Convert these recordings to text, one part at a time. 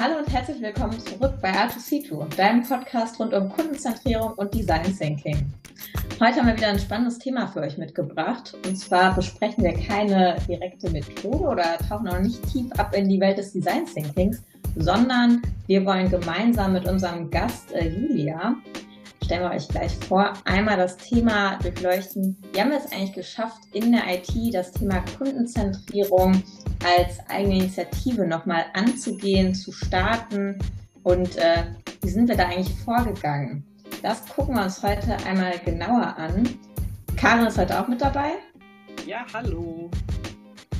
Hallo und herzlich willkommen zurück bei R2C2, deinem Podcast rund um Kundenzentrierung und Design Thinking. Heute haben wir wieder ein spannendes Thema für euch mitgebracht. Und zwar besprechen wir keine direkte Methode oder tauchen auch nicht tief ab in die Welt des Design Thinkings, sondern wir wollen gemeinsam mit unserem Gast äh, Julia stellen wir euch gleich vor, einmal das Thema durchleuchten. Wie haben wir es eigentlich geschafft, in der IT das Thema Kundenzentrierung als eigene Initiative nochmal anzugehen, zu starten und äh, wie sind wir da eigentlich vorgegangen? Das gucken wir uns heute einmal genauer an. Karin ist heute auch mit dabei. Ja, hallo.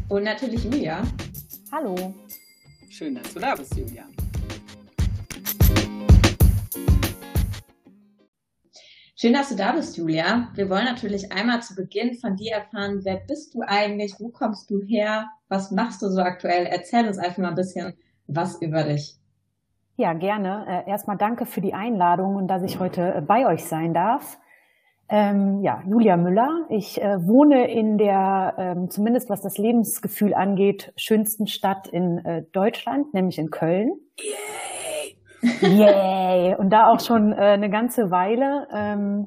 Und natürlich Julia. Hallo. Schön, dass du da bist, Julia. Schön, dass du da bist, Julia. Wir wollen natürlich einmal zu Beginn von dir erfahren, wer bist du eigentlich, wo kommst du her, was machst du so aktuell? Erzähl uns einfach mal ein bisschen was über dich. Ja, gerne. Äh, erstmal danke für die Einladung und dass ich heute äh, bei euch sein darf. Ähm, ja, Julia Müller. Ich äh, wohne in der, ähm, zumindest was das Lebensgefühl angeht, schönsten Stadt in äh, Deutschland, nämlich in Köln. Yay! Yay! Und da auch schon äh, eine ganze Weile. Ähm,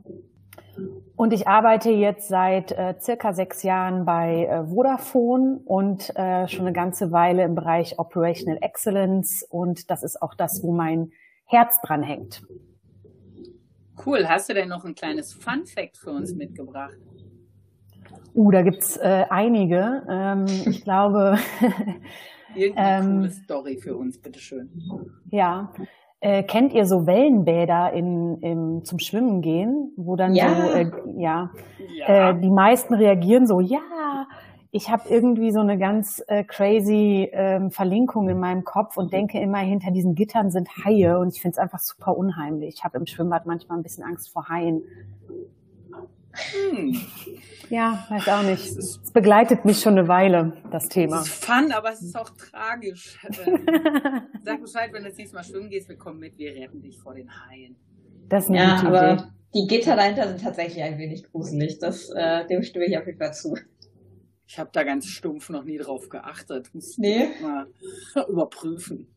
und ich arbeite jetzt seit äh, circa sechs Jahren bei äh, Vodafone und äh, schon eine ganze Weile im Bereich Operational Excellence. Und das ist auch das, wo mein Herz dran hängt. Cool. Hast du denn noch ein kleines Fun Fact für uns mitgebracht? Uh, da gibt's äh, einige. Ähm, ich glaube. Irgendeine ähm, coole Story für uns, bitteschön. Ja, äh, kennt ihr so Wellenbäder in, in, zum Schwimmen gehen, wo dann ja. so, äh, ja, ja. Äh, die meisten reagieren so, ja, ich habe irgendwie so eine ganz äh, crazy ähm, Verlinkung in meinem Kopf und denke immer, hinter diesen Gittern sind Haie und ich finde es einfach super unheimlich. Ich habe im Schwimmbad manchmal ein bisschen Angst vor Haien. Hm. Ja, weiß auch nicht. Es begleitet mich schon eine Weile, das Thema. Es ist fun, aber es ist auch tragisch. Sag Bescheid, wenn du das nächste Mal schwimmen gehst, wir kommen mit, wir retten dich vor den Haien. Das ist eine ja, aber Idee. die Gitter dahinter sind tatsächlich ein wenig gruselig. Das, äh, dem stimme ich auf jeden Fall zu. Ich habe da ganz stumpf noch nie drauf geachtet. Muss nee. mal überprüfen.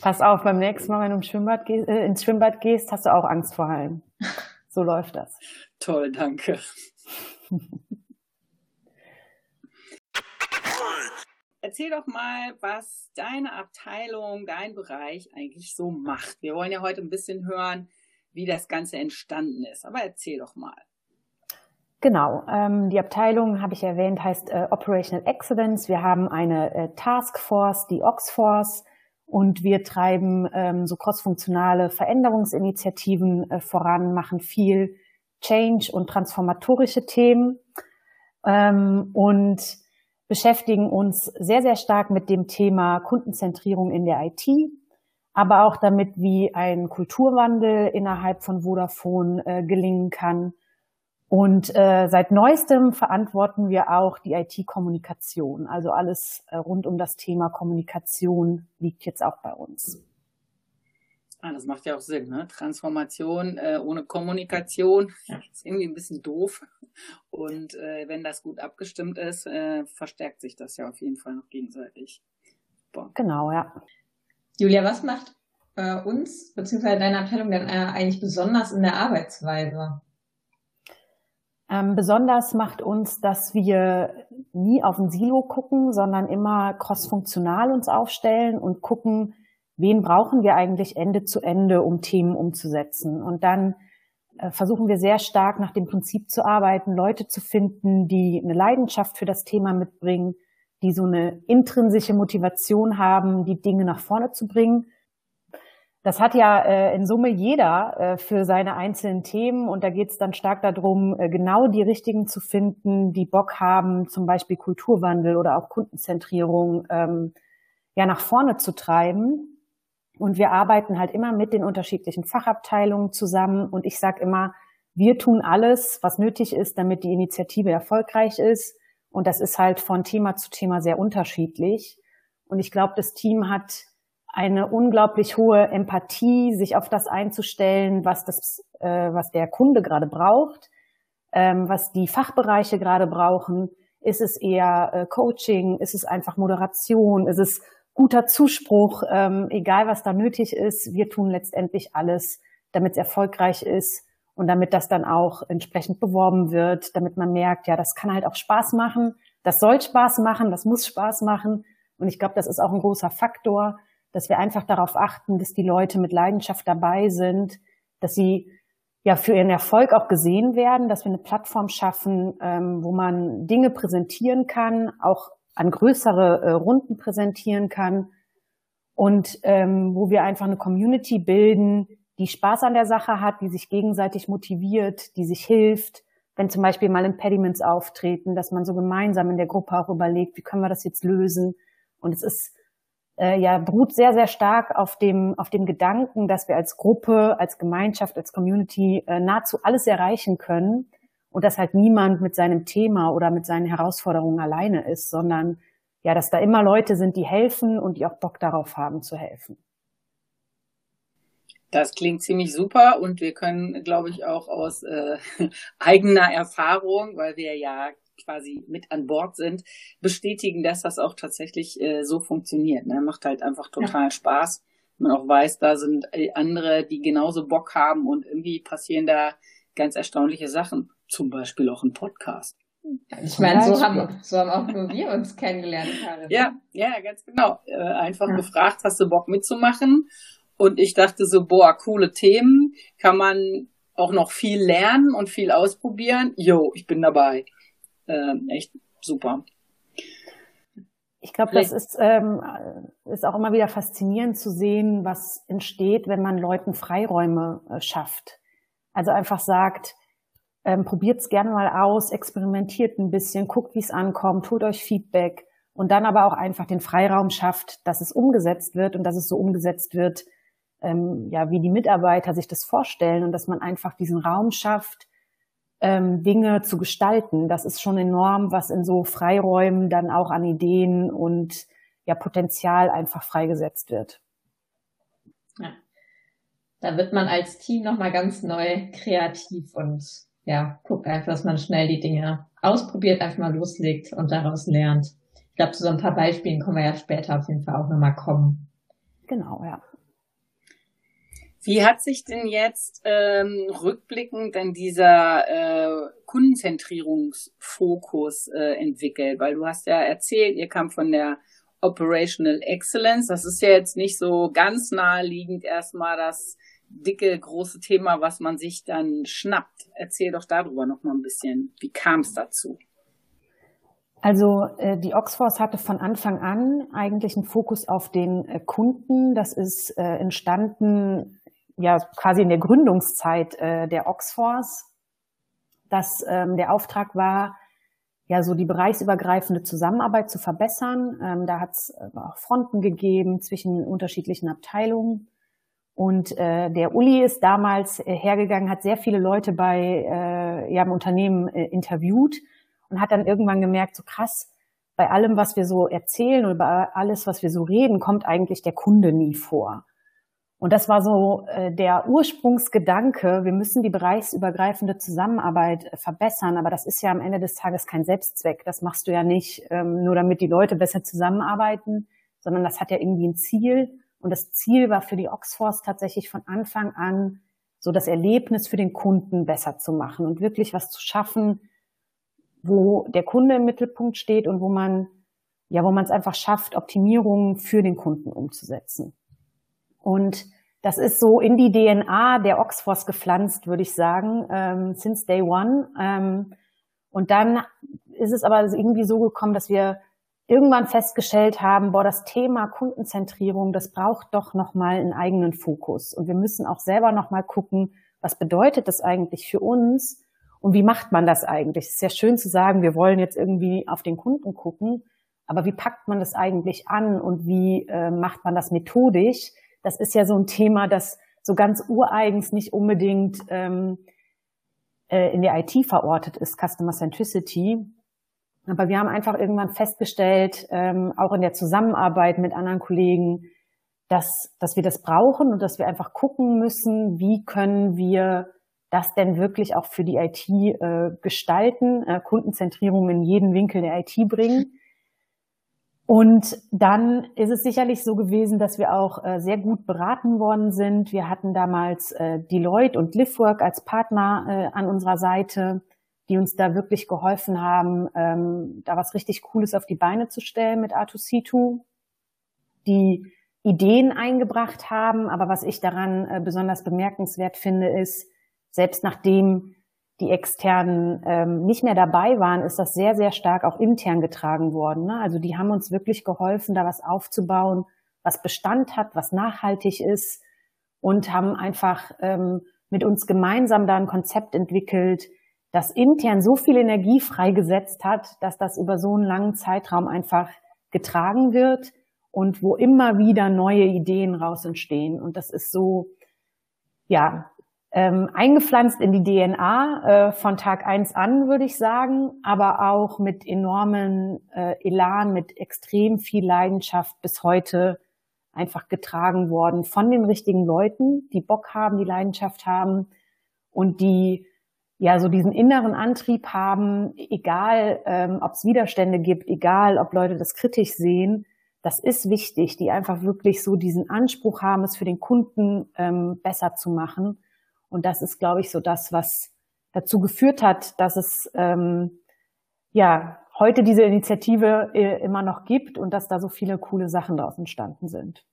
Pass auf, beim nächsten Mal, wenn du ins Schwimmbad, äh, ins Schwimmbad gehst, hast du auch Angst vor Haien. So läuft das. Toll, danke. Erzähl doch mal, was deine Abteilung, dein Bereich eigentlich so macht. Wir wollen ja heute ein bisschen hören, wie das Ganze entstanden ist. Aber erzähl doch mal. Genau, ähm, die Abteilung, habe ich erwähnt, heißt äh, Operational Excellence. Wir haben eine äh, Taskforce, die Oxforce, und wir treiben ähm, so crossfunktionale Veränderungsinitiativen äh, voran, machen viel Change und transformatorische Themen ähm, und beschäftigen uns sehr, sehr stark mit dem Thema Kundenzentrierung in der IT, aber auch damit, wie ein Kulturwandel innerhalb von Vodafone äh, gelingen kann. Und äh, seit neuestem verantworten wir auch die IT-Kommunikation. Also alles äh, rund um das Thema Kommunikation liegt jetzt auch bei uns. Ah, das macht ja auch Sinn, ne? Transformation äh, ohne Kommunikation ist irgendwie ein bisschen doof. Und äh, wenn das gut abgestimmt ist, äh, verstärkt sich das ja auf jeden Fall noch gegenseitig. Boah. Genau, ja. Julia, was macht äh, uns bzw. deine Abteilung denn äh, eigentlich besonders in der Arbeitsweise? Ähm, besonders macht uns, dass wir nie auf ein Silo gucken, sondern immer crossfunktional uns aufstellen und gucken, wen brauchen wir eigentlich Ende zu Ende, um Themen umzusetzen. Und dann äh, versuchen wir sehr stark nach dem Prinzip zu arbeiten, Leute zu finden, die eine Leidenschaft für das Thema mitbringen, die so eine intrinsische Motivation haben, die Dinge nach vorne zu bringen. Das hat ja äh, in Summe jeder äh, für seine einzelnen Themen und da geht es dann stark darum, äh, genau die richtigen zu finden, die Bock haben, zum Beispiel Kulturwandel oder auch Kundenzentrierung ähm, ja nach vorne zu treiben und wir arbeiten halt immer mit den unterschiedlichen Fachabteilungen zusammen. Und ich sage immer, wir tun alles, was nötig ist, damit die Initiative erfolgreich ist. Und das ist halt von Thema zu Thema sehr unterschiedlich. Und ich glaube, das Team hat eine unglaublich hohe Empathie, sich auf das einzustellen, was das, äh, was der Kunde gerade braucht, ähm, was die Fachbereiche gerade brauchen. Ist es eher äh, Coaching? Ist es einfach Moderation? Ist es guter Zuspruch, ähm, egal was da nötig ist. Wir tun letztendlich alles, damit es erfolgreich ist und damit das dann auch entsprechend beworben wird, damit man merkt, ja, das kann halt auch Spaß machen, das soll Spaß machen, das muss Spaß machen. Und ich glaube, das ist auch ein großer Faktor, dass wir einfach darauf achten, dass die Leute mit Leidenschaft dabei sind, dass sie ja für ihren Erfolg auch gesehen werden, dass wir eine Plattform schaffen, ähm, wo man Dinge präsentieren kann, auch an größere äh, Runden präsentieren kann und ähm, wo wir einfach eine Community bilden, die Spaß an der Sache hat, die sich gegenseitig motiviert, die sich hilft, wenn zum Beispiel mal Impediments auftreten, dass man so gemeinsam in der Gruppe auch überlegt, wie können wir das jetzt lösen. Und es ist äh, ja beruht sehr, sehr stark auf dem, auf dem Gedanken, dass wir als Gruppe, als Gemeinschaft, als Community äh, nahezu alles erreichen können und dass halt niemand mit seinem Thema oder mit seinen Herausforderungen alleine ist, sondern ja, dass da immer Leute sind, die helfen und die auch Bock darauf haben zu helfen. Das klingt ziemlich super und wir können, glaube ich, auch aus äh, eigener Erfahrung, weil wir ja quasi mit an Bord sind, bestätigen, dass das auch tatsächlich äh, so funktioniert. Ne? Macht halt einfach total ja. Spaß. Man auch weiß, da sind äh, andere, die genauso Bock haben und irgendwie passieren da ganz erstaunliche Sachen. Zum Beispiel auch ein Podcast. Ich meine, so haben, so haben auch nur wir uns kennengelernt. Karin. Ja, ja, ganz genau. Äh, einfach ja. gefragt, hast du Bock mitzumachen? Und ich dachte so, boah, coole Themen, kann man auch noch viel lernen und viel ausprobieren. Jo, ich bin dabei äh, echt super. Ich glaube, das ist, ähm, ist auch immer wieder faszinierend zu sehen, was entsteht, wenn man Leuten Freiräume äh, schafft. Also einfach sagt, ähm, probiert es gerne mal aus, experimentiert ein bisschen, guckt, wie es ankommt, tut euch Feedback und dann aber auch einfach den Freiraum schafft, dass es umgesetzt wird und dass es so umgesetzt wird, ähm, ja, wie die Mitarbeiter sich das vorstellen und dass man einfach diesen Raum schafft, ähm, Dinge zu gestalten. Das ist schon enorm, was in so Freiräumen dann auch an Ideen und ja Potenzial einfach freigesetzt wird. Ja. Da wird man als Team nochmal ganz neu kreativ und ja, guckt einfach, dass man schnell die Dinge ausprobiert, einfach mal loslegt und daraus lernt. Ich glaube, zu so ein paar Beispielen kommen wir ja später auf jeden Fall auch nochmal kommen. Genau, ja. Wie hat sich denn jetzt ähm, rückblickend dann dieser äh, Kundenzentrierungsfokus äh, entwickelt? Weil du hast ja erzählt, ihr kam von der Operational Excellence. Das ist ja jetzt nicht so ganz naheliegend erstmal das dicke, große Thema, was man sich dann schnappt. Erzähl doch darüber noch mal ein bisschen. Wie kam es dazu? Also äh, die Oxforce hatte von Anfang an eigentlich einen Fokus auf den äh, Kunden. Das ist äh, entstanden ja quasi in der Gründungszeit äh, der Oxforce, dass ähm, der Auftrag war, ja so die bereichsübergreifende Zusammenarbeit zu verbessern. Ähm, da hat es äh, auch Fronten gegeben zwischen unterschiedlichen Abteilungen. Und äh, der Uli ist damals äh, hergegangen, hat sehr viele Leute bei äh, ja, im Unternehmen äh, interviewt und hat dann irgendwann gemerkt, so krass, bei allem, was wir so erzählen oder bei alles, was wir so reden, kommt eigentlich der Kunde nie vor. Und das war so äh, der Ursprungsgedanke, wir müssen die bereichsübergreifende Zusammenarbeit äh, verbessern, aber das ist ja am Ende des Tages kein Selbstzweck. Das machst du ja nicht ähm, nur damit die Leute besser zusammenarbeiten, sondern das hat ja irgendwie ein Ziel. Und das Ziel war für die Oxforce tatsächlich von Anfang an, so das Erlebnis für den Kunden besser zu machen und wirklich was zu schaffen, wo der Kunde im Mittelpunkt steht und wo man, ja, wo man es einfach schafft, Optimierungen für den Kunden umzusetzen. Und das ist so in die DNA der Oxforce gepflanzt, würde ich sagen, ähm, since day one. Ähm, und dann ist es aber irgendwie so gekommen, dass wir irgendwann festgestellt haben, boah, das Thema Kundenzentrierung, das braucht doch nochmal einen eigenen Fokus. Und wir müssen auch selber nochmal gucken, was bedeutet das eigentlich für uns und wie macht man das eigentlich? Es ist ja schön zu sagen, wir wollen jetzt irgendwie auf den Kunden gucken, aber wie packt man das eigentlich an und wie äh, macht man das methodisch? Das ist ja so ein Thema, das so ganz ureigens nicht unbedingt ähm, äh, in der IT verortet ist, Customer Centricity. Aber wir haben einfach irgendwann festgestellt, ähm, auch in der Zusammenarbeit mit anderen Kollegen, dass, dass wir das brauchen und dass wir einfach gucken müssen, wie können wir das denn wirklich auch für die IT äh, gestalten, äh, Kundenzentrierung in jeden Winkel der IT bringen. Und dann ist es sicherlich so gewesen, dass wir auch äh, sehr gut beraten worden sind. Wir hatten damals äh, Deloitte und Livework als Partner äh, an unserer Seite, die uns da wirklich geholfen haben, ähm, da was richtig Cooles auf die Beine zu stellen mit R2C2, die Ideen eingebracht haben. Aber was ich daran äh, besonders bemerkenswert finde, ist, selbst nachdem die externen ähm, nicht mehr dabei waren, ist das sehr, sehr stark auch intern getragen worden. Ne? Also die haben uns wirklich geholfen, da was aufzubauen, was Bestand hat, was nachhaltig ist und haben einfach ähm, mit uns gemeinsam da ein Konzept entwickelt, das intern so viel Energie freigesetzt hat, dass das über so einen langen Zeitraum einfach getragen wird und wo immer wieder neue Ideen raus entstehen. Und das ist so, ja, ähm, eingepflanzt in die DNA äh, von Tag eins an, würde ich sagen, aber auch mit enormen äh, Elan, mit extrem viel Leidenschaft bis heute einfach getragen worden von den richtigen Leuten, die Bock haben, die Leidenschaft haben und die ja so diesen inneren Antrieb haben, egal ähm, ob es Widerstände gibt, egal ob Leute das kritisch sehen, das ist wichtig, die einfach wirklich so diesen Anspruch haben, es für den Kunden ähm, besser zu machen und das ist, glaube ich, so das, was dazu geführt hat, dass es ähm, ja heute diese Initiative äh, immer noch gibt und dass da so viele coole Sachen daraus entstanden sind.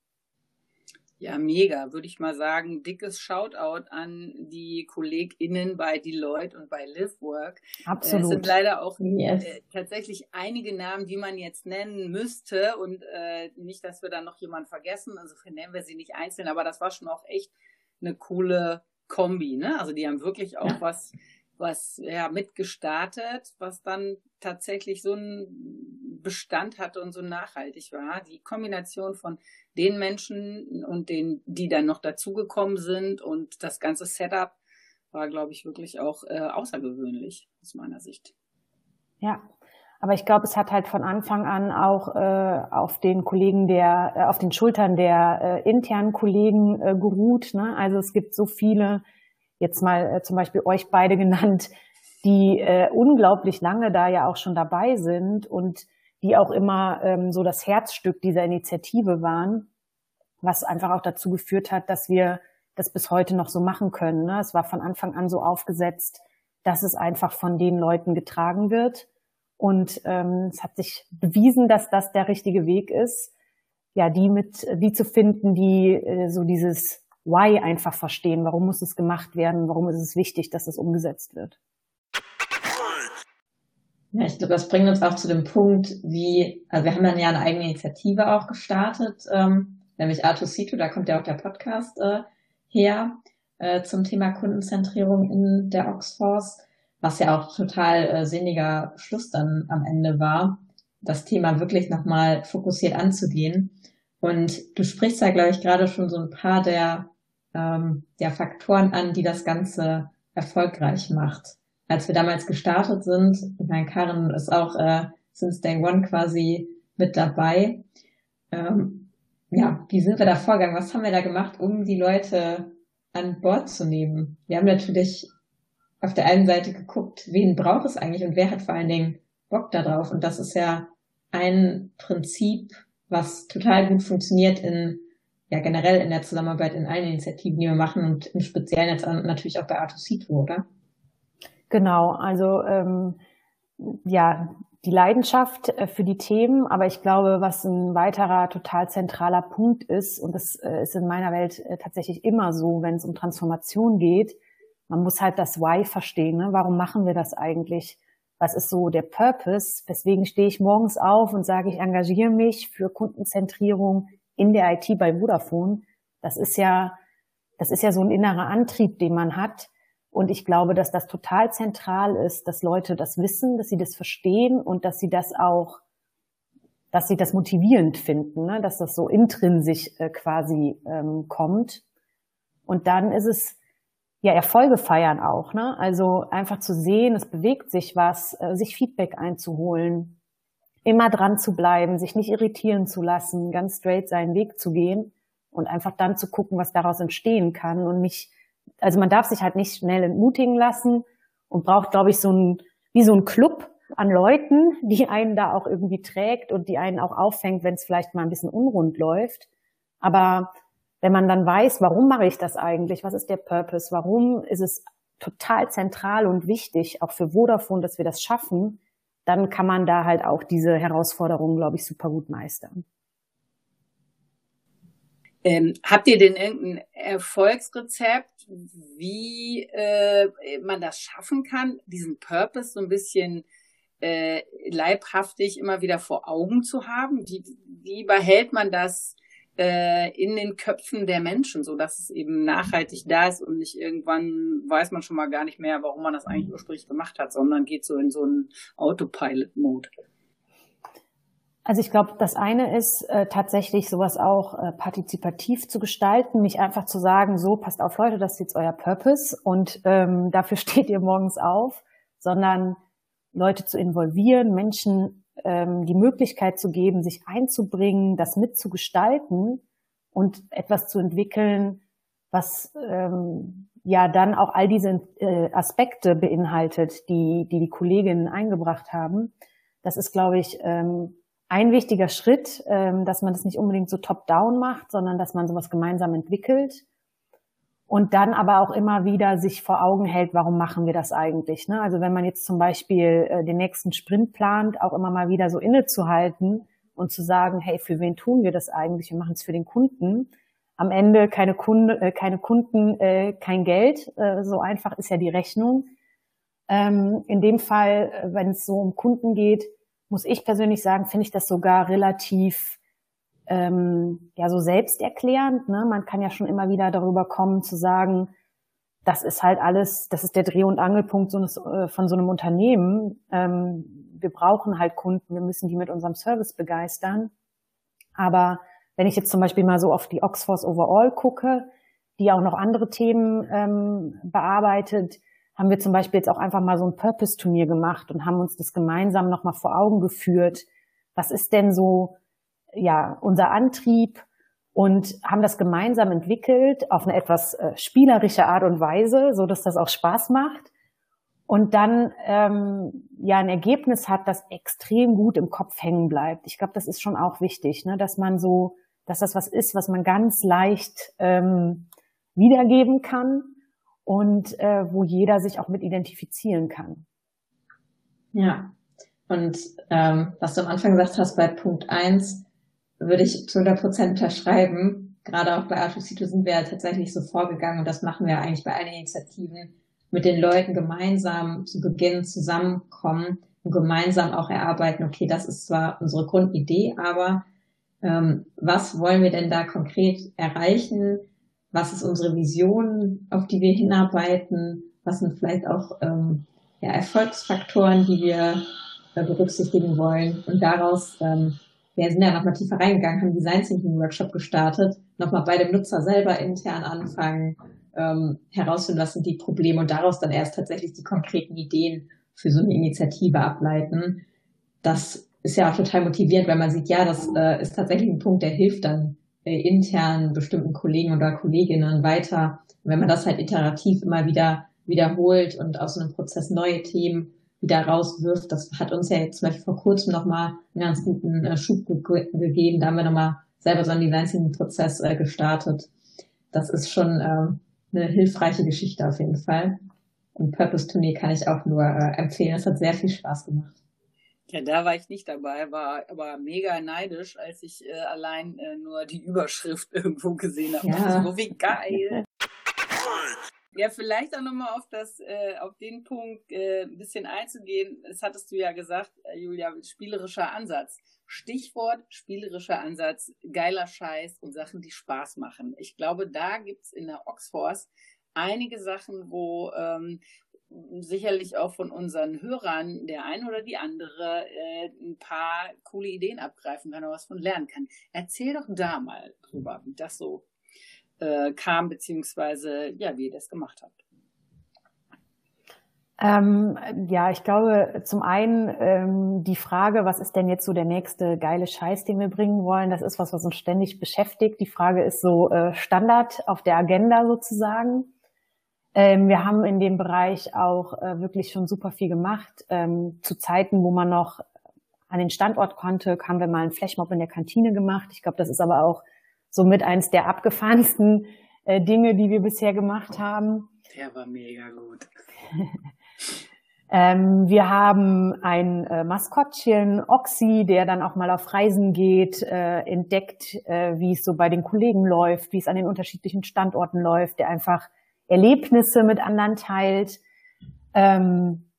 Ja, mega, würde ich mal sagen. Dickes Shoutout an die KollegInnen bei Deloitte und bei LiveWork. Absolut. Es sind leider auch yes. äh, tatsächlich einige Namen, die man jetzt nennen müsste und äh, nicht, dass wir dann noch jemanden vergessen. Also nennen wir sie nicht einzeln, aber das war schon auch echt eine coole Kombi, ne? Also die haben wirklich auch ja. was, was ja mitgestartet, was dann tatsächlich so einen Bestand hatte und so nachhaltig war. Die Kombination von den Menschen und den, die dann noch dazugekommen sind und das ganze Setup war, glaube ich, wirklich auch äh, außergewöhnlich aus meiner Sicht. Ja, aber ich glaube, es hat halt von Anfang an auch äh, auf den Kollegen der, äh, auf den Schultern der äh, internen Kollegen äh, geruht. Ne? Also es gibt so viele, jetzt mal äh, zum Beispiel euch beide genannt, die äh, unglaublich lange da ja auch schon dabei sind und die auch immer ähm, so das Herzstück dieser Initiative waren, was einfach auch dazu geführt hat, dass wir das bis heute noch so machen können. Ne? Es war von Anfang an so aufgesetzt, dass es einfach von den Leuten getragen wird und ähm, es hat sich bewiesen, dass das der richtige Weg ist, ja, die mit, die zu finden, die äh, so dieses Why einfach verstehen. Warum muss es gemacht werden? Warum ist es wichtig, dass es umgesetzt wird? Ja, ich glaube, das bringt uns auch zu dem Punkt, wie, also wir haben dann ja eine eigene Initiative auch gestartet, ähm, nämlich Artusito, da kommt ja auch der Podcast äh, her, äh, zum Thema Kundenzentrierung in der Oxforce was ja auch total äh, sinniger Schluss dann am Ende war, das Thema wirklich nochmal fokussiert anzugehen. Und du sprichst ja, glaube ich, gerade schon so ein paar der, ähm, der Faktoren an, die das Ganze erfolgreich macht. Als wir damals gestartet sind, ich meine, Karin ist auch äh, since day one quasi mit dabei. Ähm, ja, wie sind wir da vorgegangen? Was haben wir da gemacht, um die Leute an Bord zu nehmen? Wir haben natürlich auf der einen Seite geguckt, wen braucht es eigentlich und wer hat vor allen Dingen Bock darauf. Und das ist ja ein Prinzip, was total gut funktioniert in ja generell in der Zusammenarbeit in allen Initiativen, die wir machen und im Speziellen jetzt natürlich auch bei Artusito, oder? Genau, also ähm, ja, die Leidenschaft äh, für die Themen, aber ich glaube, was ein weiterer total zentraler Punkt ist, und das äh, ist in meiner Welt äh, tatsächlich immer so, wenn es um Transformation geht, man muss halt das Why verstehen. Ne? Warum machen wir das eigentlich? Was ist so der Purpose? Weswegen stehe ich morgens auf und sage, ich engagiere mich für Kundenzentrierung in der IT bei Vodafone? Das ist ja, das ist ja so ein innerer Antrieb, den man hat. Und ich glaube, dass das total zentral ist, dass Leute das wissen, dass sie das verstehen und dass sie das auch, dass sie das motivierend finden, ne? dass das so intrinsisch äh, quasi ähm, kommt. Und dann ist es ja, Erfolge feiern auch, ne? Also einfach zu sehen, es bewegt sich was, äh, sich Feedback einzuholen, immer dran zu bleiben, sich nicht irritieren zu lassen, ganz straight seinen Weg zu gehen und einfach dann zu gucken, was daraus entstehen kann und nicht, also man darf sich halt nicht schnell entmutigen lassen und braucht, glaube ich, so ein, wie so ein Club, an Leuten, die einen da auch irgendwie trägt und die einen auch auffängt, wenn es vielleicht mal ein bisschen unrund läuft. Aber wenn man dann weiß, warum mache ich das eigentlich? Was ist der Purpose? Warum ist es total zentral und wichtig, auch für Vodafone, dass wir das schaffen, dann kann man da halt auch diese Herausforderungen, glaube ich, super gut meistern. Ähm, habt ihr denn irgendein Erfolgsrezept, wie äh, man das schaffen kann, diesen Purpose so ein bisschen äh, leibhaftig immer wieder vor Augen zu haben? Wie, wie behält man das äh, in den Köpfen der Menschen, so dass es eben nachhaltig da ist und nicht irgendwann weiß man schon mal gar nicht mehr, warum man das eigentlich ursprünglich gemacht hat, sondern geht so in so einen Autopilot-Mode? Also ich glaube, das eine ist äh, tatsächlich sowas auch äh, partizipativ zu gestalten, nicht einfach zu sagen, so passt auf Leute, das ist jetzt euer Purpose und ähm, dafür steht ihr morgens auf, sondern Leute zu involvieren, Menschen ähm, die Möglichkeit zu geben, sich einzubringen, das mitzugestalten und etwas zu entwickeln, was ähm, ja dann auch all diese äh, Aspekte beinhaltet, die, die die Kolleginnen eingebracht haben. Das ist, glaube ich, ähm, ein wichtiger Schritt, ähm, dass man das nicht unbedingt so top-down macht, sondern dass man sowas gemeinsam entwickelt und dann aber auch immer wieder sich vor Augen hält, warum machen wir das eigentlich? Ne? Also wenn man jetzt zum Beispiel äh, den nächsten Sprint plant, auch immer mal wieder so innezuhalten und zu sagen, hey, für wen tun wir das eigentlich? Wir machen es für den Kunden. Am Ende keine, Kunde, äh, keine Kunden, äh, kein Geld. Äh, so einfach ist ja die Rechnung. Ähm, in dem Fall, äh, wenn es so um Kunden geht, muss ich persönlich sagen, finde ich das sogar relativ ähm, ja so selbsterklärend. Ne? Man kann ja schon immer wieder darüber kommen zu sagen, das ist halt alles, das ist der Dreh- und Angelpunkt so eines, äh, von so einem Unternehmen. Ähm, wir brauchen halt Kunden, wir müssen die mit unserem Service begeistern. Aber wenn ich jetzt zum Beispiel mal so auf die Oxforce Overall gucke, die auch noch andere Themen ähm, bearbeitet, haben wir zum Beispiel jetzt auch einfach mal so ein Purpose-Turnier gemacht und haben uns das gemeinsam nochmal vor Augen geführt. Was ist denn so, ja, unser Antrieb? Und haben das gemeinsam entwickelt auf eine etwas äh, spielerische Art und Weise, so dass das auch Spaß macht. Und dann ähm, ja ein Ergebnis hat, das extrem gut im Kopf hängen bleibt. Ich glaube, das ist schon auch wichtig, ne? dass man so, dass das was ist, was man ganz leicht ähm, wiedergeben kann und äh, wo jeder sich auch mit identifizieren kann. Ja, und ähm, was du am Anfang gesagt hast bei Punkt eins würde ich zu 100 Prozent unterschreiben. Gerade auch bei Artusito sind wir ja tatsächlich so vorgegangen und das machen wir eigentlich bei allen Initiativen, mit den Leuten gemeinsam zu Beginn zusammenkommen und gemeinsam auch erarbeiten, okay, das ist zwar unsere Grundidee, aber ähm, was wollen wir denn da konkret erreichen? was ist unsere Vision, auf die wir hinarbeiten, was sind vielleicht auch ähm, ja, Erfolgsfaktoren, die wir äh, berücksichtigen wollen. Und daraus, ähm, wir sind ja nochmal tiefer reingegangen, haben Design Thinking Workshop gestartet, nochmal bei dem Nutzer selber intern anfangen, ähm, herausfinden, was sind die Probleme und daraus dann erst tatsächlich die konkreten Ideen für so eine Initiative ableiten. Das ist ja auch total motivierend, weil man sieht, ja, das äh, ist tatsächlich ein Punkt, der hilft dann äh, intern bestimmten Kollegen oder Kolleginnen weiter. Und wenn man das halt iterativ immer wieder wiederholt und aus einem Prozess neue Themen wieder rauswirft, das hat uns ja jetzt zum Beispiel vor kurzem nochmal einen ganz guten äh, Schub ge gegeben. Da haben wir nochmal selber so einen Design-Prozess äh, gestartet. Das ist schon äh, eine hilfreiche Geschichte auf jeden Fall. Und Purpose Tournee kann ich auch nur äh, empfehlen. Es hat sehr viel Spaß gemacht. Ja, da war ich nicht dabei, war aber mega neidisch, als ich äh, allein äh, nur die Überschrift irgendwo gesehen habe. Ja. So wie geil. Ja, vielleicht auch nochmal auf das, äh, auf den Punkt äh, ein bisschen einzugehen. Das hattest du ja gesagt, äh, Julia, spielerischer Ansatz. Stichwort spielerischer Ansatz, geiler Scheiß und Sachen, die Spaß machen. Ich glaube, da gibt's in der Oxforce einige Sachen, wo ähm, sicherlich auch von unseren Hörern der eine oder die andere äh, ein paar coole Ideen abgreifen kann oder was von lernen kann. Erzähl doch da mal drüber, wie das so äh, kam, beziehungsweise ja, wie ihr das gemacht habt. Ähm, ja, ich glaube, zum einen ähm, die Frage, was ist denn jetzt so der nächste geile Scheiß, den wir bringen wollen, das ist was, was uns ständig beschäftigt. Die Frage ist so äh, Standard auf der Agenda sozusagen. Ähm, wir haben in dem Bereich auch äh, wirklich schon super viel gemacht. Ähm, zu Zeiten, wo man noch an den Standort konnte, haben wir mal einen Flashmob in der Kantine gemacht. Ich glaube, das ist aber auch somit eins der abgefahrensten äh, Dinge, die wir bisher gemacht haben. Der war mega gut. ähm, wir haben ein äh, Maskottchen, Oxy, der dann auch mal auf Reisen geht, äh, entdeckt, äh, wie es so bei den Kollegen läuft, wie es an den unterschiedlichen Standorten läuft, der einfach Erlebnisse mit anderen teilt. Ähm,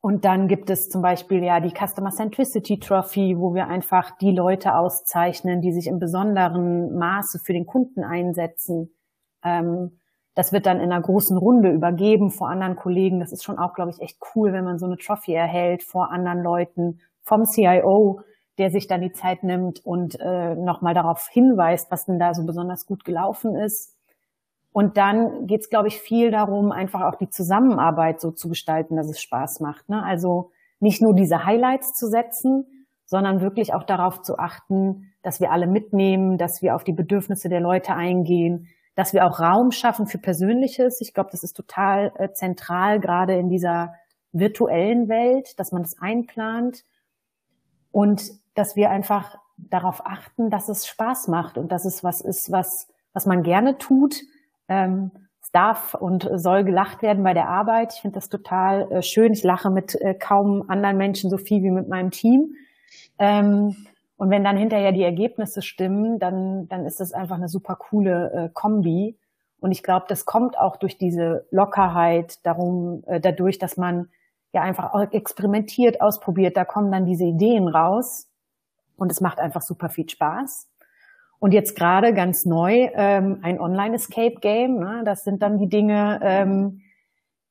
und dann gibt es zum Beispiel ja die Customer Centricity Trophy, wo wir einfach die Leute auszeichnen, die sich im besonderen Maße für den Kunden einsetzen. Ähm, das wird dann in einer großen Runde übergeben vor anderen Kollegen. Das ist schon auch, glaube ich, echt cool, wenn man so eine Trophy erhält vor anderen Leuten vom CIO, der sich dann die Zeit nimmt und äh, nochmal darauf hinweist, was denn da so besonders gut gelaufen ist. Und dann geht es, glaube ich, viel darum, einfach auch die Zusammenarbeit so zu gestalten, dass es Spaß macht. Ne? Also nicht nur diese Highlights zu setzen, sondern wirklich auch darauf zu achten, dass wir alle mitnehmen, dass wir auf die Bedürfnisse der Leute eingehen, dass wir auch Raum schaffen für Persönliches. Ich glaube, das ist total äh, zentral, gerade in dieser virtuellen Welt, dass man das einplant und dass wir einfach darauf achten, dass es Spaß macht und dass es was ist, was, was man gerne tut, ähm, es darf und soll gelacht werden bei der Arbeit. Ich finde das total äh, schön. Ich lache mit äh, kaum anderen Menschen so viel wie mit meinem Team. Ähm, und wenn dann hinterher die Ergebnisse stimmen, dann, dann ist das einfach eine super coole äh, Kombi. Und ich glaube, das kommt auch durch diese Lockerheit darum, äh, dadurch, dass man ja einfach experimentiert, ausprobiert. Da kommen dann diese Ideen raus. Und es macht einfach super viel Spaß. Und jetzt gerade ganz neu ähm, ein Online-Escape-Game. Ne? Das sind dann die Dinge, ähm,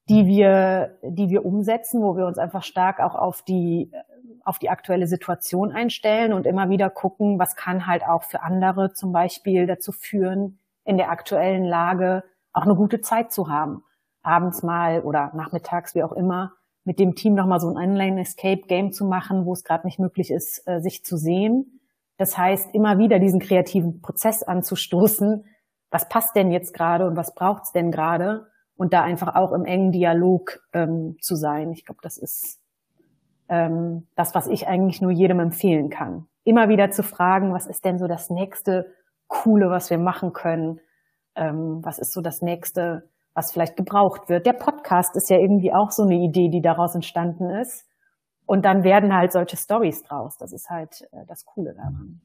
die wir, die wir umsetzen, wo wir uns einfach stark auch auf die, auf die aktuelle Situation einstellen und immer wieder gucken, was kann halt auch für andere zum Beispiel dazu führen, in der aktuellen Lage auch eine gute Zeit zu haben. Abends mal oder nachmittags, wie auch immer, mit dem Team nochmal so ein Online-Escape-Game zu machen, wo es gerade nicht möglich ist, äh, sich zu sehen das heißt, immer wieder diesen kreativen Prozess anzustoßen. Was passt denn jetzt gerade und was braucht's denn gerade? Und da einfach auch im engen Dialog ähm, zu sein. Ich glaube, das ist ähm, das, was ich eigentlich nur jedem empfehlen kann. Immer wieder zu fragen, was ist denn so das nächste Coole, was wir machen können? Ähm, was ist so das nächste, was vielleicht gebraucht wird? Der Podcast ist ja irgendwie auch so eine Idee, die daraus entstanden ist. Und dann werden halt solche Stories draus. Das ist halt äh, das Coole daran.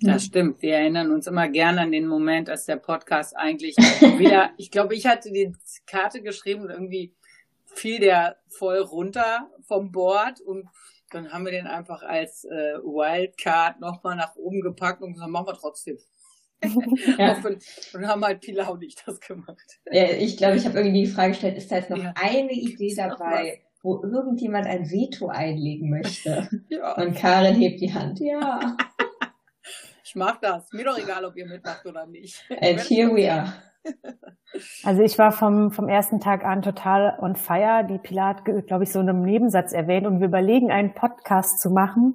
Das stimmt. Wir erinnern uns immer gerne an den Moment, als der Podcast eigentlich wieder, ich glaube, ich hatte die Karte geschrieben und irgendwie fiel der voll runter vom Board und dann haben wir den einfach als äh, Wildcard nochmal nach oben gepackt und gesagt, machen wir trotzdem. ja. und haben halt Pilar und ich das gemacht. Ja, ich glaube, ich habe irgendwie die Frage gestellt, ist da jetzt noch ja. eine Idee dabei, wo irgendjemand ein Veto einlegen möchte. ja. Und Karin hebt die Hand. Ja. Ich mag das. Mir doch egal, ob ihr mitmacht oder nicht. And here we are. Also ich war vom, vom ersten Tag an total on fire. Die Pilar hat, glaube ich, so in einem Nebensatz erwähnt und wir überlegen, einen Podcast zu machen.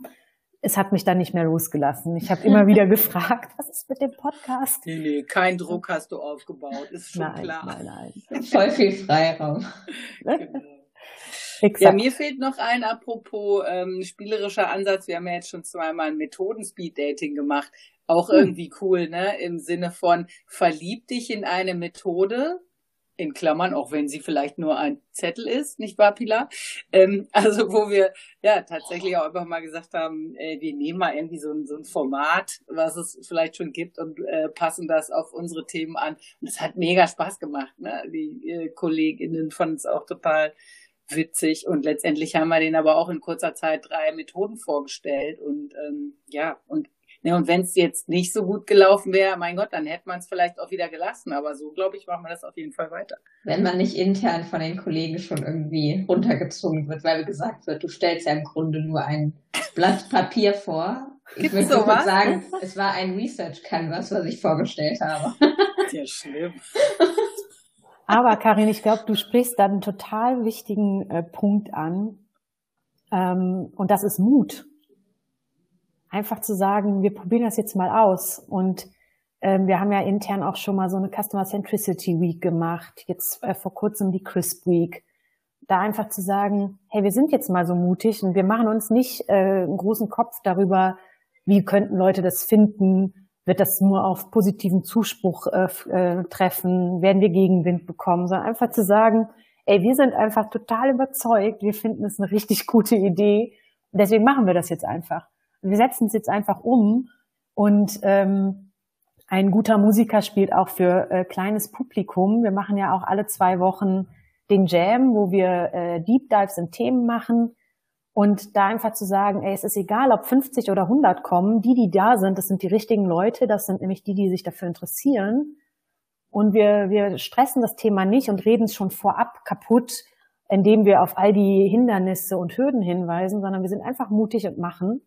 Es hat mich dann nicht mehr losgelassen. Ich habe immer wieder gefragt, was ist mit dem Podcast? Nee, nee, kein Druck hast du aufgebaut, ist schon nein, klar. Nein, nein. Voll viel Freiraum. genau. Exakt. Ja, mir fehlt noch ein, apropos ähm, spielerischer Ansatz. Wir haben ja jetzt schon zweimal ein Methoden-Speed-Dating gemacht. Auch hm. irgendwie cool, ne? Im Sinne von verlieb dich in eine Methode, in Klammern, auch wenn sie vielleicht nur ein Zettel ist, nicht wahr, Pilar? Ähm, also wo wir ja tatsächlich auch einfach mal gesagt haben, äh, wir nehmen mal irgendwie so ein, so ein Format, was es vielleicht schon gibt und äh, passen das auf unsere Themen an. Und es hat mega Spaß gemacht. Ne? Die äh, KollegInnen fanden es auch total witzig und letztendlich haben wir den aber auch in kurzer Zeit drei Methoden vorgestellt und ähm, ja und ne, und wenn es jetzt nicht so gut gelaufen wäre, mein Gott, dann hätte man es vielleicht auch wieder gelassen. Aber so, glaube ich, machen wir das auf jeden Fall weiter. Wenn man nicht intern von den Kollegen schon irgendwie runtergezogen wird, weil gesagt wird, du stellst ja im Grunde nur ein Blatt Papier vor. Ich würde so sagen, es war ein Research Canvas, was ich vorgestellt habe. Ja, schlimm. Aber Karin, ich glaube, du sprichst da einen total wichtigen äh, Punkt an. Ähm, und das ist Mut. Einfach zu sagen, wir probieren das jetzt mal aus. Und Ähm, wir haben ja intern auch schon mal so eine Customer Centricity Week gemacht, jetzt äh, vor kurzem die Crisp Week. Da einfach zu sagen, hey, wir sind jetzt mal so mutig und wir machen uns nicht äh, einen großen Kopf darüber, wie könnten Leute das finden, wird das nur auf positiven Zuspruch äh, äh, treffen, werden wir Gegenwind bekommen, sondern einfach zu sagen, ey, wir sind einfach total überzeugt, wir finden es eine richtig gute Idee deswegen machen wir das jetzt einfach. wir setzen es jetzt einfach um und ähm, ein guter Musiker spielt auch für äh, kleines Publikum. Wir machen ja auch alle zwei Wochen den Jam, wo wir äh, Deep Dives in Themen machen. Und da einfach zu sagen, ey, es ist egal, ob 50 oder 100 kommen, die, die da sind, das sind die richtigen Leute, das sind nämlich die, die sich dafür interessieren. Und wir, wir stressen das Thema nicht und reden es schon vorab kaputt, indem wir auf all die Hindernisse und Hürden hinweisen, sondern wir sind einfach mutig und machen.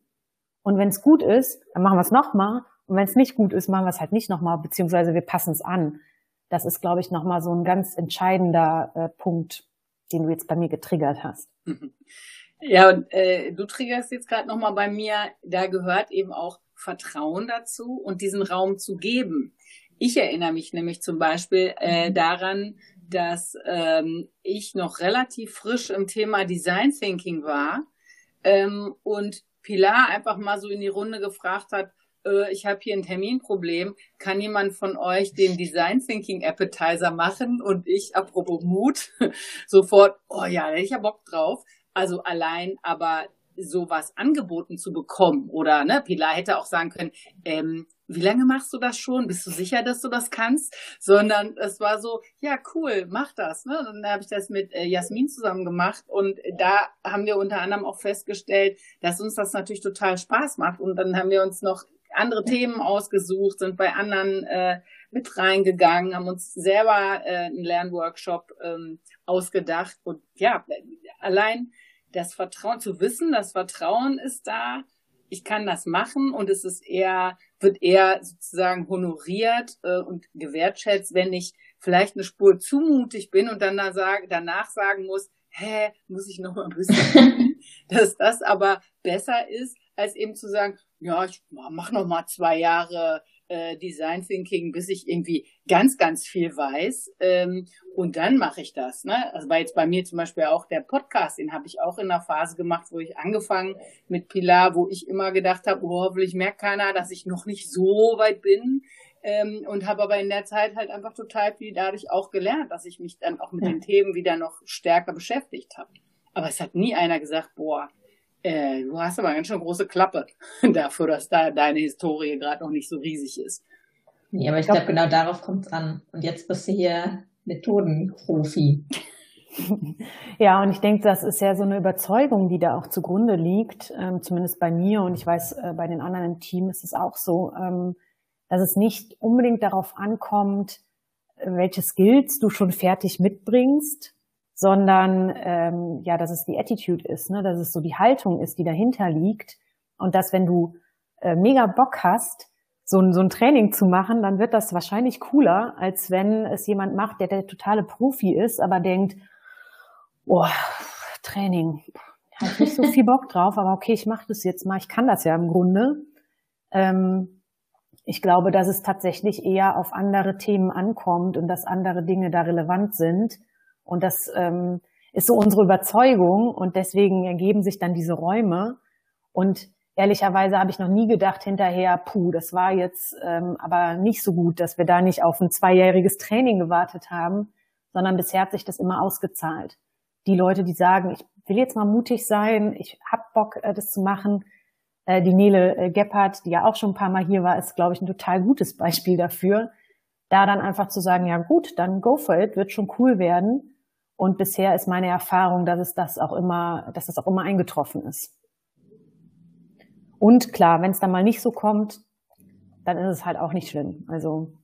Und wenn es gut ist, dann machen wir es nochmal. Und wenn es nicht gut ist, machen wir es halt nicht nochmal, beziehungsweise wir passen es an. Das ist, glaube ich, nochmal so ein ganz entscheidender äh, Punkt, den du jetzt bei mir getriggert hast. Ja, und äh, du triggerst jetzt gerade nochmal bei mir, da gehört eben auch Vertrauen dazu und diesen Raum zu geben. Ich erinnere mich nämlich zum Beispiel äh, mhm. daran, dass ähm, ich noch relativ frisch im Thema Design Thinking war ähm, und Pilar einfach mal so in die Runde gefragt hat, äh, ich habe hier ein Terminproblem, kann jemand von euch den Design Thinking Appetizer machen? Und ich, apropos Mut, sofort, oh ja, da hätte ich ja Bock drauf. Also allein aber sowas angeboten zu bekommen oder ne, Pilar hätte auch sagen können, ähm, wie lange machst du das schon? Bist du sicher, dass du das kannst? Sondern es war so, ja, cool, mach das. Ne? Und dann habe ich das mit äh, Jasmin zusammen gemacht und da haben wir unter anderem auch festgestellt, dass uns das natürlich total Spaß macht. Und dann haben wir uns noch andere Themen ausgesucht, sind bei anderen äh, mit reingegangen, haben uns selber äh, einen Lernworkshop ähm, ausgedacht und ja, allein das Vertrauen zu wissen, das Vertrauen ist da, ich kann das machen und es ist eher, wird eher sozusagen honoriert äh, und gewertschätzt, wenn ich vielleicht eine Spur zumutig bin und dann da sag, danach sagen muss, hä, muss ich noch mal ein bisschen, dass das aber besser ist, als eben zu sagen, ja, ich mach noch mal zwei Jahre äh, Design Thinking, bis ich irgendwie ganz, ganz viel weiß. Ähm, und dann mache ich das. Ne? Also war jetzt bei mir zum Beispiel auch der Podcast, den habe ich auch in einer Phase gemacht, wo ich angefangen mit Pilar, wo ich immer gedacht habe, oh, hoffentlich merkt keiner, dass ich noch nicht so weit bin. Ähm, und habe aber in der Zeit halt einfach total viel dadurch auch gelernt, dass ich mich dann auch mit ja. den Themen wieder noch stärker beschäftigt habe. Aber es hat nie einer gesagt, boah, äh, du hast aber ganz schön große Klappe dafür, dass da deine Historie gerade noch nicht so riesig ist. Nee, aber ich glaube, genau darauf kommt es an. Und jetzt bist du hier Methodenprofi. Ja, und ich denke, das ist ja so eine Überzeugung, die da auch zugrunde liegt, ähm, zumindest bei mir und ich weiß, äh, bei den anderen im Team ist es auch so, ähm, dass es nicht unbedingt darauf ankommt, welche Skills du schon fertig mitbringst, sondern ähm, ja, dass es die Attitude ist, ne? dass es so die Haltung ist, die dahinter liegt und dass wenn du äh, mega Bock hast, so ein, so ein Training zu machen, dann wird das wahrscheinlich cooler, als wenn es jemand macht, der der totale Profi ist, aber denkt, oh, Training, habe ich nicht so viel Bock drauf, aber okay, ich mache das jetzt mal, ich kann das ja im Grunde. Ähm, ich glaube, dass es tatsächlich eher auf andere Themen ankommt und dass andere Dinge da relevant sind und das ähm, ist so unsere Überzeugung und deswegen ergeben sich dann diese Räume. Und ehrlicherweise habe ich noch nie gedacht hinterher, puh, das war jetzt ähm, aber nicht so gut, dass wir da nicht auf ein zweijähriges Training gewartet haben, sondern bisher hat sich das immer ausgezahlt. Die Leute, die sagen, ich will jetzt mal mutig sein, ich hab Bock, äh, das zu machen. Äh, die Nele äh, Gebhardt, die ja auch schon ein paar Mal hier war, ist, glaube ich, ein total gutes Beispiel dafür. Da dann einfach zu sagen, ja gut, dann go for it, wird schon cool werden. Und bisher ist meine Erfahrung, dass es das auch immer, dass das auch immer eingetroffen ist. Und klar, wenn es dann mal nicht so kommt, dann ist es halt auch nicht schlimm. Also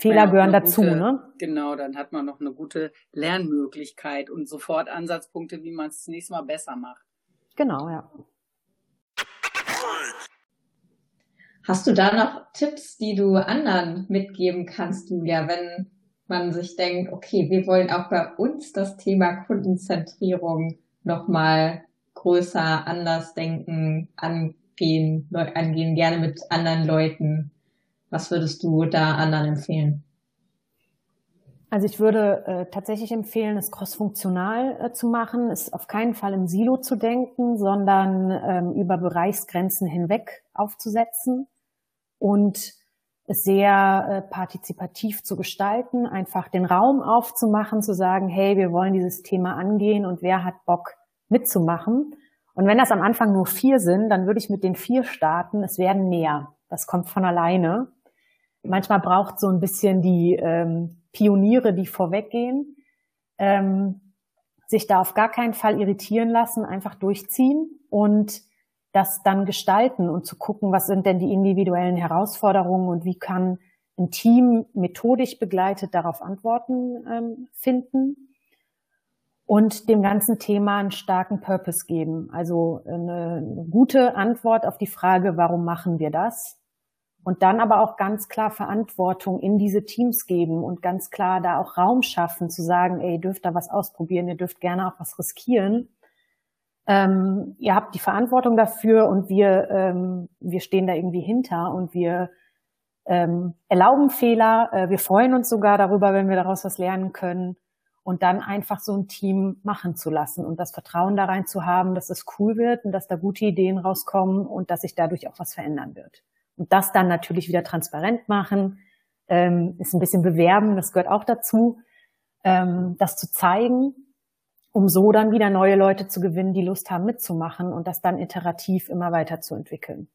Fehler gehören dazu, gute, ne? Genau, dann hat man noch eine gute Lernmöglichkeit und sofort Ansatzpunkte, wie man es das nächste Mal besser macht. Genau, ja. Hast du da noch Tipps, die du anderen mitgeben kannst, Julia, wenn man sich denkt, okay, wir wollen auch bei uns das Thema Kundenzentrierung nochmal größer, anders denken, angehen, angehen, gerne mit anderen Leuten. Was würdest du da anderen empfehlen? Also ich würde äh, tatsächlich empfehlen, es crossfunktional äh, zu machen, es auf keinen Fall im Silo zu denken, sondern ähm, über Bereichsgrenzen hinweg aufzusetzen und sehr äh, partizipativ zu gestalten, einfach den Raum aufzumachen, zu sagen, hey, wir wollen dieses Thema angehen und wer hat Bock mitzumachen. Und wenn das am Anfang nur vier sind, dann würde ich mit den vier starten. Es werden mehr. Das kommt von alleine. Manchmal braucht so ein bisschen die ähm, Pioniere, die vorweggehen, ähm, sich da auf gar keinen Fall irritieren lassen, einfach durchziehen und das dann gestalten und zu gucken, was sind denn die individuellen Herausforderungen und wie kann ein Team methodisch begleitet darauf Antworten ähm, finden und dem ganzen Thema einen starken Purpose geben. Also eine, eine gute Antwort auf die Frage, warum machen wir das? Und dann aber auch ganz klar Verantwortung in diese Teams geben und ganz klar da auch Raum schaffen, zu sagen, ey, ihr dürft da was ausprobieren, ihr dürft gerne auch was riskieren. Ähm, ihr habt die Verantwortung dafür und wir, ähm, wir stehen da irgendwie hinter und wir ähm, erlauben Fehler, äh, wir freuen uns sogar darüber, wenn wir daraus was lernen können und dann einfach so ein Team machen zu lassen und das Vertrauen da rein zu haben, dass es cool wird und dass da gute Ideen rauskommen und dass sich dadurch auch was verändern wird. Und das dann natürlich wieder transparent machen, ähm, ist ein bisschen bewerben, das gehört auch dazu, ähm, das zu zeigen, um so dann wieder neue Leute zu gewinnen, die Lust haben mitzumachen und das dann iterativ immer weiter zu entwickeln.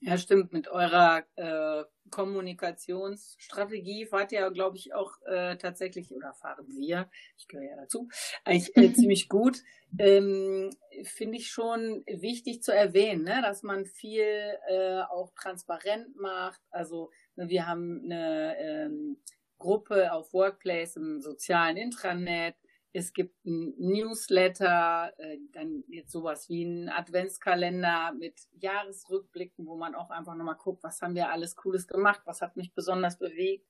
Ja, stimmt. Mit eurer äh, Kommunikationsstrategie fahrt ihr, glaube ich, auch äh, tatsächlich, oder fahren wir, ich gehöre ja dazu, eigentlich äh, ziemlich gut. Ähm, Finde ich schon wichtig zu erwähnen, ne, dass man viel äh, auch transparent macht. Also ne, wir haben eine ähm, Gruppe auf Workplace im sozialen Intranet es gibt ein Newsletter, äh, dann jetzt sowas wie ein Adventskalender mit Jahresrückblicken, wo man auch einfach nochmal guckt, was haben wir alles Cooles gemacht, was hat mich besonders bewegt.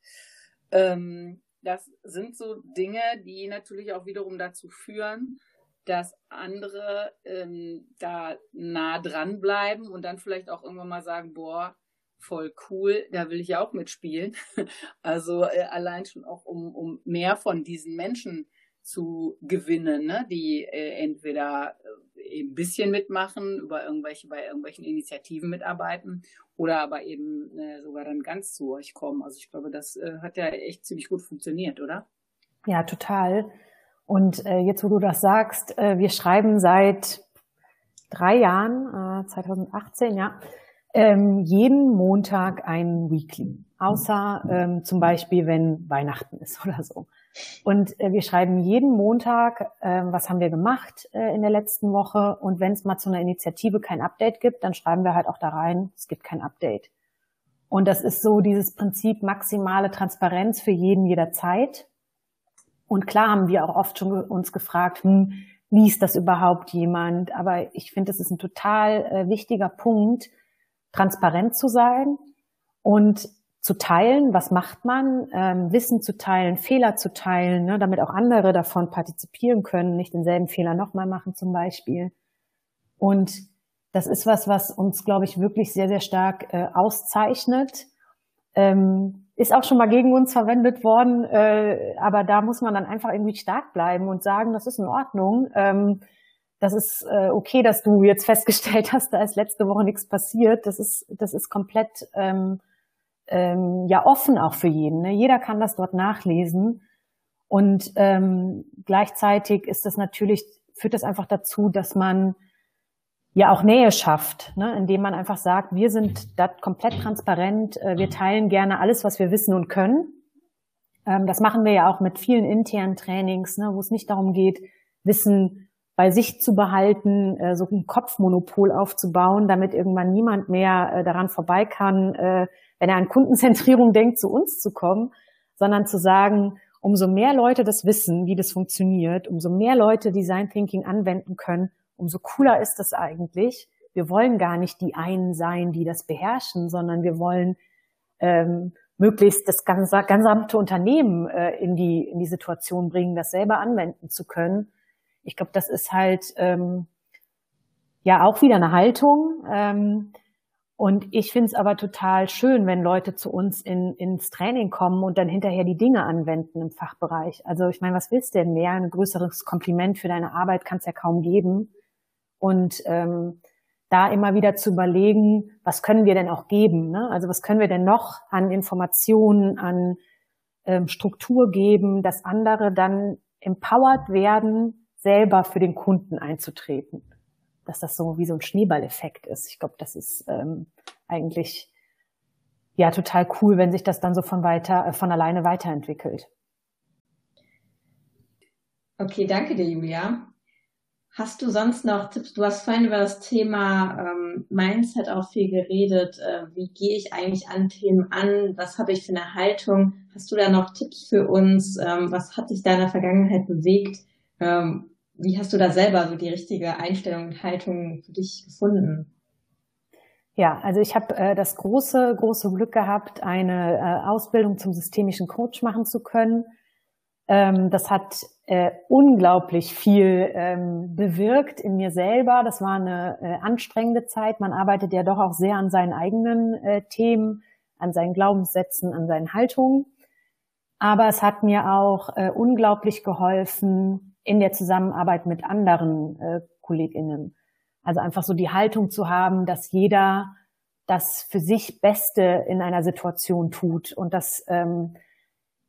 Ähm, das sind so Dinge, die natürlich auch wiederum dazu führen, dass andere ähm, da nah dran bleiben und dann vielleicht auch irgendwann mal sagen, boah, voll cool, da will ich ja auch mitspielen. Also äh, allein schon auch um, um mehr von diesen Menschen zu gewinnen, ne? die äh, entweder äh, ein bisschen mitmachen, über irgendwelche, bei irgendwelchen Initiativen mitarbeiten oder aber eben äh, sogar dann ganz zu euch kommen. Also ich glaube, das äh, hat ja echt ziemlich gut funktioniert, oder? Ja, total. Und äh, jetzt, wo du das sagst, äh, wir schreiben seit drei Jahren, 2018, ja, ähm, jeden Montag ein Weekly. Außer ähm, zum Beispiel, wenn Weihnachten ist oder so. Und äh, wir schreiben jeden Montag, äh, was haben wir gemacht äh, in der letzten Woche. Und wenn es mal zu einer Initiative kein Update gibt, dann schreiben wir halt auch da rein, es gibt kein Update. Und das ist so dieses Prinzip maximale Transparenz für jeden jederzeit. Und klar haben wir auch oft schon uns gefragt, hm, liest das überhaupt jemand? Aber ich finde, es ist ein total äh, wichtiger Punkt, transparent zu sein und zu teilen, was macht man, ähm, Wissen zu teilen, Fehler zu teilen, ne, damit auch andere davon partizipieren können, nicht denselben Fehler nochmal machen zum Beispiel. Und das ist was, was uns, glaube ich, wirklich sehr, sehr stark äh, auszeichnet. Ähm, ist auch schon mal gegen uns verwendet worden, äh, aber da muss man dann einfach irgendwie stark bleiben und sagen, das ist in Ordnung. Ähm, das ist äh, okay, dass du jetzt festgestellt hast, da ist letzte Woche nichts passiert. Das ist, das ist komplett ähm, ähm, ja offen auch für jeden. Ne? Jeder kann das dort nachlesen. Und ähm, gleichzeitig ist das natürlich, führt das einfach dazu, dass man ja auch Nähe schafft, ne? indem man einfach sagt, wir sind da komplett transparent, äh, wir teilen gerne alles, was wir wissen und können. Ähm, das machen wir ja auch mit vielen internen Trainings, ne? wo es nicht darum geht, Wissen bei sich zu behalten, äh, so ein Kopfmonopol aufzubauen, damit irgendwann niemand mehr äh, daran vorbei kann, äh, wenn er an Kundenzentrierung denkt, zu uns zu kommen, sondern zu sagen, umso mehr Leute das wissen, wie das funktioniert, umso mehr Leute Design Thinking anwenden können, umso cooler ist das eigentlich. Wir wollen gar nicht die einen sein, die das beherrschen, sondern wir wollen ähm, möglichst das ganze, gesamte Unternehmen äh, in, die, in die Situation bringen, das selber anwenden zu können. Ich glaube, das ist halt ähm, ja auch wieder eine Haltung. Ähm, Und ich finde es aber total schön, wenn Leute zu uns in, ins Training kommen und dann hinterher die Dinge anwenden im Fachbereich. Also ich meine, was willst du denn mehr? Ein größeres Kompliment für deine Arbeit kann es ja kaum geben. Und ähm, da immer wieder zu überlegen, was können wir denn auch geben? Ne? Also was können wir denn noch an Informationen, an ähm, Struktur geben, dass andere dann empowered werden, selber für den Kunden einzutreten dass das so wie so ein Schneeballeffekt ist. Ich glaube, das ist ähm, eigentlich ja total cool, wenn sich das dann so von weiter äh, von alleine weiterentwickelt. Okay, danke dir, Julia. Hast du sonst noch Tipps? Du hast vorhin über das Thema ähm, Mindset auch viel geredet. Äh, wie gehe ich eigentlich an Themen an? Was habe ich für eine Haltung? Hast du da noch Tipps für uns? Ähm, was hat dich da in der Vergangenheit bewegt? Ähm, wie hast du da selber so die richtige Einstellung und Haltung für dich gefunden? Ja, also ich habe äh, das große, große Glück gehabt, eine äh, Ausbildung zum systemischen Coach machen zu können. Ähm, das hat äh, unglaublich viel ähm, bewirkt in mir selber. Das war eine äh, anstrengende Zeit. Man arbeitet ja doch auch sehr an seinen eigenen äh, Themen, an seinen Glaubenssätzen, an seinen Haltungen. Aber es hat mir auch äh, unglaublich geholfen, in der Zusammenarbeit mit anderen äh, KollegInnen. Also einfach so die Haltung zu haben, dass jeder das für sich Beste in einer Situation tut und dass ähm,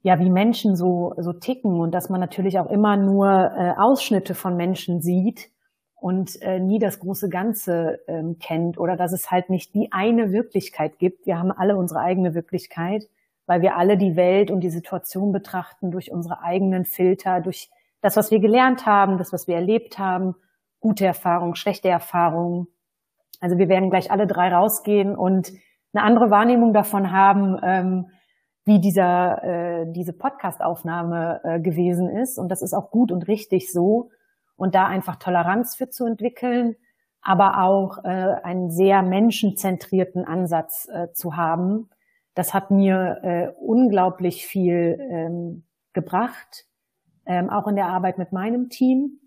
ja wie Menschen so so ticken und dass man natürlich auch immer nur äh, Ausschnitte von Menschen sieht und äh, nie das große Ganze ähm, kennt oder dass es halt nicht die eine Wirklichkeit gibt. Wir haben alle unsere eigene Wirklichkeit, weil wir alle die Welt und die Situation betrachten durch unsere eigenen Filter, durch das, was wir gelernt haben, das, was wir erlebt haben, gute Erfahrungen, schlechte Erfahrungen. Also wir werden gleich alle drei rausgehen und eine andere Wahrnehmung davon haben, ähm, wie dieser, äh, diese Podcast-Aufnahme äh, gewesen ist. Und das ist auch gut und richtig so. Und da einfach Toleranz für zu entwickeln, aber auch äh, einen sehr menschenzentrierten Ansatz äh, zu haben. Das hat mir äh, unglaublich viel ähm, gebracht ähm, auch in der Arbeit mit meinem Team,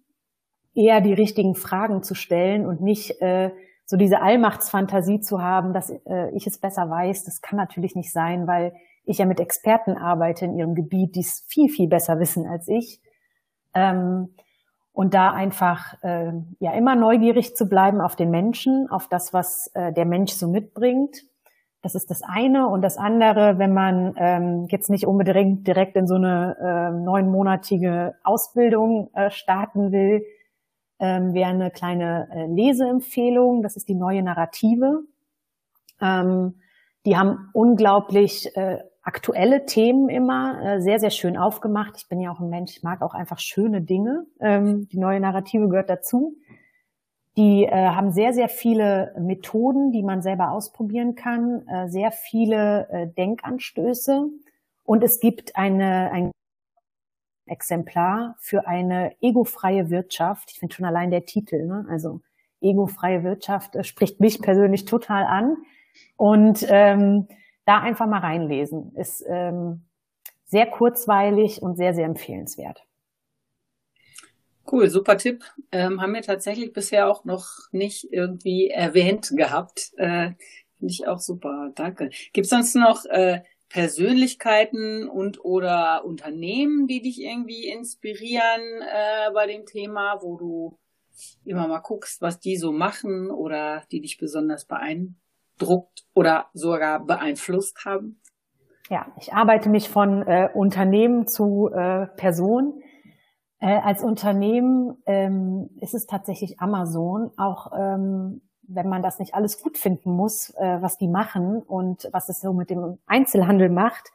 eher die richtigen Fragen zu stellen und nicht äh, so diese Allmachtsfantasie zu haben, dass äh, ich es besser weiß. Das kann natürlich nicht sein, weil ich ja mit Experten arbeite in ihrem Gebiet, die es viel, viel besser wissen als ich. Ähm, und da einfach äh, ja immer neugierig zu bleiben auf den Menschen, auf das, was äh, der Mensch so mitbringt das ist das eine. Und das andere, wenn man ähm, jetzt nicht unbedingt direkt in so eine äh, neunmonatige Ausbildung äh, starten will, ähm, wäre eine kleine äh, Leseempfehlung. Das ist die neue Narrative. Ähm, die haben unglaublich äh, aktuelle Themen immer, äh, sehr, sehr schön aufgemacht. Ich bin ja auch ein Mensch, ich mag auch einfach schöne Dinge. Ähm, die neue Narrative gehört dazu. Die äh, haben sehr, sehr viele Methoden, die man selber ausprobieren kann, äh, sehr viele äh, Denkanstöße. Und es gibt eine, ein Exemplar für eine egofreie Wirtschaft. Ich finde schon allein der Titel, ne? also egofreie Wirtschaft, äh, spricht mich persönlich total an. Und ähm, da einfach mal reinlesen. Ist ähm, sehr kurzweilig und sehr, sehr empfehlenswert. Cool, super Tipp. Ähm, haben wir tatsächlich bisher auch noch nicht irgendwie erwähnt gehabt. Äh, Finde ich auch super, danke. Gibt es sonst noch äh, Persönlichkeiten und oder Unternehmen, die dich irgendwie inspirieren äh, bei dem Thema, wo du immer mal guckst, was die so machen oder die dich besonders beeindruckt oder sogar beeinflusst haben? Ja, ich arbeite mich von äh, Unternehmen zu äh, Person. Äh, als Unternehmen ähm, ist es tatsächlich Amazon, auch ähm, wenn man das nicht alles gut finden muss, äh, was die machen und was es so mit dem Einzelhandel macht,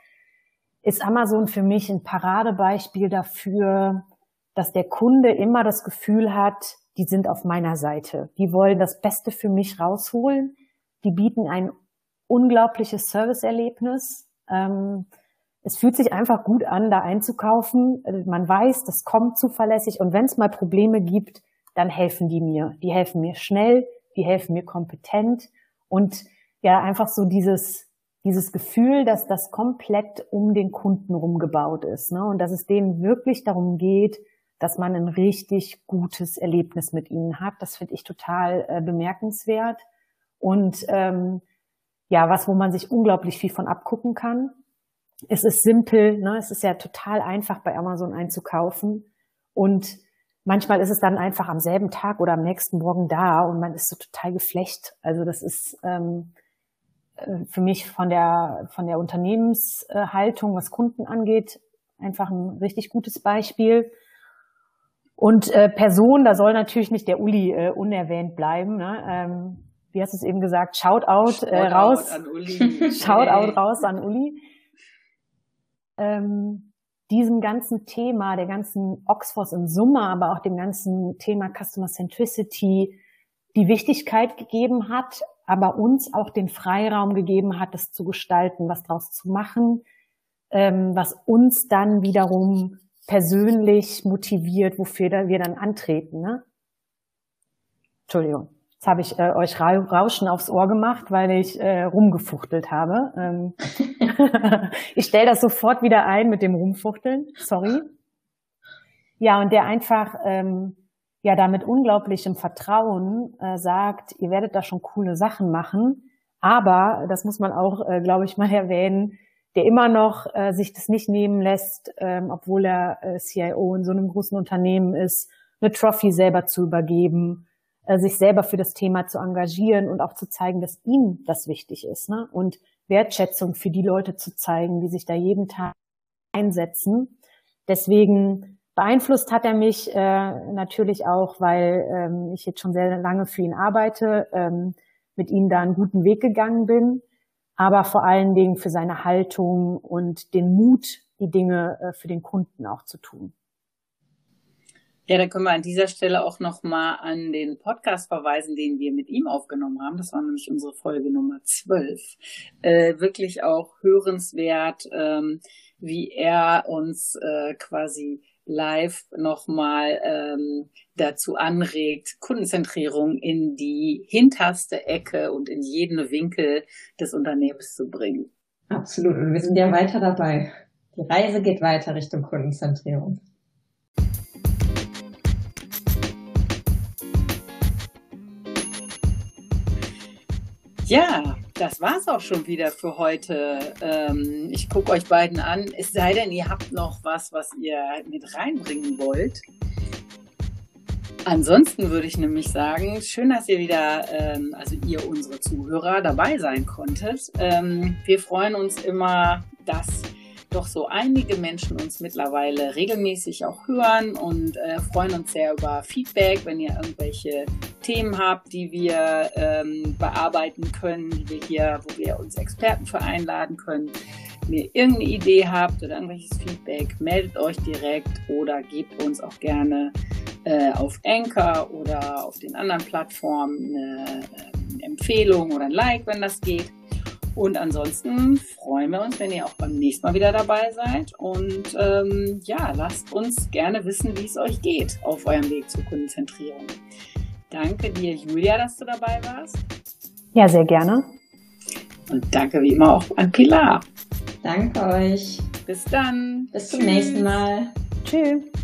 ist Amazon für mich ein Paradebeispiel dafür, dass der Kunde immer das Gefühl hat, die sind auf meiner Seite. Die wollen das Beste für mich rausholen. Die bieten ein unglaubliches Serviceerlebnis. Ähm, es fühlt sich einfach gut an, da einzukaufen. Also man weiß, das kommt zuverlässig und wenn es mal Probleme gibt, dann helfen die mir. Die helfen mir schnell, die helfen mir kompetent und ja, einfach so dieses, dieses Gefühl, dass das komplett um den Kunden rumgebaut ist ne? und dass es denen wirklich darum geht, dass man ein richtig gutes Erlebnis mit ihnen hat. Das finde ich total äh, bemerkenswert. Und ähm, ja was, wo man sich unglaublich viel von abgucken kann. Es ist simpel, ne? es ist ja total einfach bei Amazon einzukaufen und manchmal ist es dann einfach am selben Tag oder am nächsten Morgen da und man ist so total geflecht. Also das ist ähm, äh, für mich von der von der Unternehmenshaltung, was Kunden angeht, einfach ein richtig gutes Beispiel. Und äh, Person, da soll natürlich nicht der Uli äh, unerwähnt bleiben. Ne? Ähm, wie hast du es eben gesagt? Shoutout äh, raus. An Uli. Shoutout raus an Uli. Ähm, diesem ganzen Thema, der ganzen Oxford in Summe, aber auch dem ganzen Thema Customer Centricity die Wichtigkeit gegeben hat, aber uns auch den Freiraum gegeben hat, das zu gestalten, was draus zu machen, ähm, was uns dann wiederum persönlich motiviert, wofür wir dann antreten. Ne? Entschuldigung. Jetzt habe ich äh, euch Rauschen aufs Ohr gemacht, weil ich äh, rumgefuchtelt habe. Ähm ich stelle das sofort wieder ein mit dem Rumfuchteln. Sorry. Ja, und der einfach ähm, ja da mit unglaublichem Vertrauen äh, sagt, ihr werdet da schon coole Sachen machen. Aber, das muss man auch, äh, glaube ich, mal erwähnen, der immer noch äh, sich das nicht nehmen lässt, ähm, obwohl er äh, CIO in so einem großen Unternehmen ist, eine Trophy selber zu übergeben, sich selber für das Thema zu engagieren und auch zu zeigen, dass ihm das wichtig ist. Ne? Und Wertschätzung für die Leute zu zeigen, die sich da jeden Tag einsetzen. Deswegen beeinflusst hat er mich äh, natürlich auch, weil ähm, ich jetzt schon sehr lange für ihn arbeite, ähm, mit ihm da einen guten Weg gegangen bin aber vor allen Dingen für seine Haltung und den Mut, die Dinge äh, für den Kunden auch zu tun. Ja, da können wir an dieser Stelle auch nochmal an den Podcast verweisen, den wir mit ihm aufgenommen haben. Das war nämlich unsere Folge Nummer 12. Äh, wirklich auch hörenswert, ähm, wie er uns äh, quasi live nochmal ähm, dazu anregt, Kundenzentrierung in die hinterste Ecke und in jeden Winkel des Unternehmens zu bringen. Absolut. Und wir sind ja weiter dabei. Die Reise geht weiter Richtung Kundenzentrierung. Ja, das war's auch schon wieder für heute. Ähm, ich gucke euch beiden an. Es sei denn, ihr habt noch was, was ihr mit reinbringen wollt. Ansonsten würde ich nämlich sagen, schön, dass ihr wieder, ähm, also ihr unsere Zuhörer dabei sein konntet. Ähm, wir freuen uns immer, dass doch so einige Menschen uns mittlerweile regelmäßig auch hören und äh, freuen uns sehr über Feedback, wenn ihr irgendwelche Themen habt, die wir ähm, bearbeiten können, die wir hier, wo wir uns Experten für einladen können. Wenn ihr irgendeine Idee habt oder irgendwelches Feedback, meldet euch direkt oder gebt uns auch gerne äh, auf Anchor oder auf den anderen Plattformen eine äh, Empfehlung oder ein Like, wenn das geht. Und ansonsten freuen wir uns, wenn ihr auch beim nächsten Mal wieder dabei seid. Und ähm, ja, lasst uns gerne wissen, wie es euch geht auf eurem Weg zur Kundenzentrierung. Danke dir, Julia, dass du dabei warst. Ja, sehr gerne. Und danke wie immer auch an Pilar. Danke euch. Bis dann. Bis zum Tschüss. nächsten Mal. Tschüss.